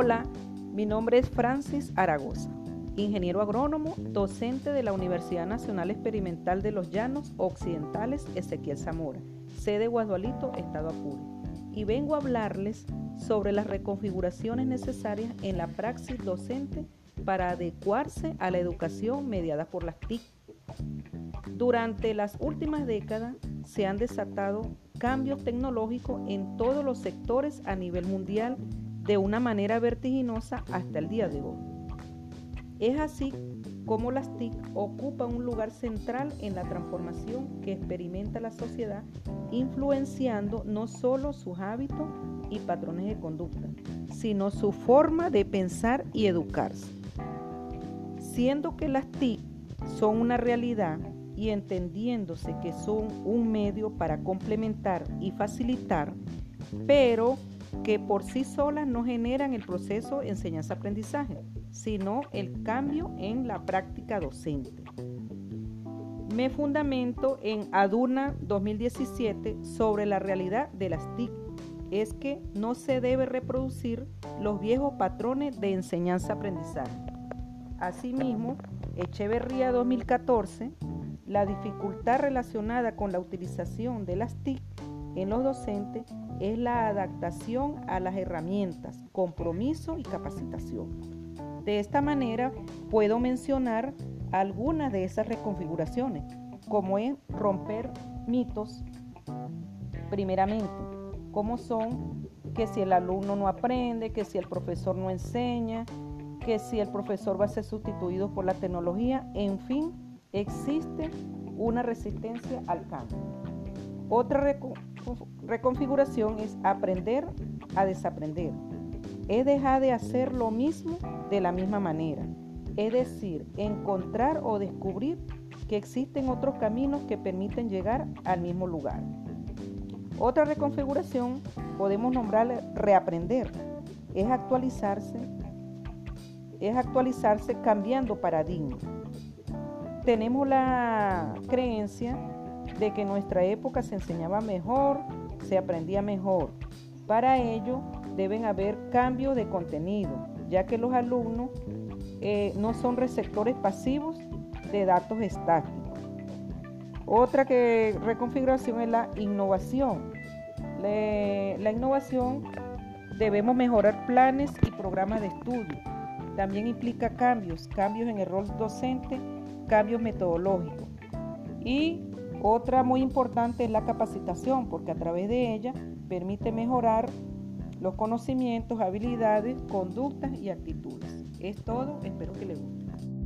Hola, mi nombre es Francis Aragosa, ingeniero agrónomo, docente de la Universidad Nacional Experimental de los Llanos Occidentales Ezequiel Zamora, sede Guadualito, Estado Apure, y vengo a hablarles sobre las reconfiguraciones necesarias en la praxis docente para adecuarse a la educación mediada por las TIC. Durante las últimas décadas se han desatado cambios tecnológicos en todos los sectores a nivel mundial de una manera vertiginosa hasta el día de hoy. Es así como las TIC ocupan un lugar central en la transformación que experimenta la sociedad, influenciando no solo sus hábitos y patrones de conducta, sino su forma de pensar y educarse. Siendo que las TIC son una realidad y entendiéndose que son un medio para complementar y facilitar, pero que por sí solas no generan el proceso enseñanza-aprendizaje, sino el cambio en la práctica docente. Me fundamento en Aduna 2017 sobre la realidad de las TIC. Es que no se debe reproducir los viejos patrones de enseñanza-aprendizaje. Asimismo, Echeverría 2014, la dificultad relacionada con la utilización de las TIC en los docentes es la adaptación a las herramientas, compromiso y capacitación. De esta manera puedo mencionar algunas de esas reconfiguraciones, como es romper mitos, primeramente, como son que si el alumno no aprende, que si el profesor no enseña, que si el profesor va a ser sustituido por la tecnología, en fin, existe una resistencia al cambio. Otra reconfiguración es aprender a desaprender. Es dejar de hacer lo mismo de la misma manera. Es decir, encontrar o descubrir que existen otros caminos que permiten llegar al mismo lugar. Otra reconfiguración podemos nombrarle reaprender. Es actualizarse, es actualizarse cambiando paradigma. Tenemos la creencia de que en nuestra época se enseñaba mejor, se aprendía mejor. Para ello deben haber cambios de contenido, ya que los alumnos eh, no son receptores pasivos de datos estáticos. Otra que reconfiguración es la innovación. la innovación debemos mejorar planes y programas de estudio. También implica cambios, cambios en el rol docente, cambios metodológicos. Y otra muy importante es la capacitación, porque a través de ella permite mejorar los conocimientos, habilidades, conductas y actitudes. Es todo, espero que les guste.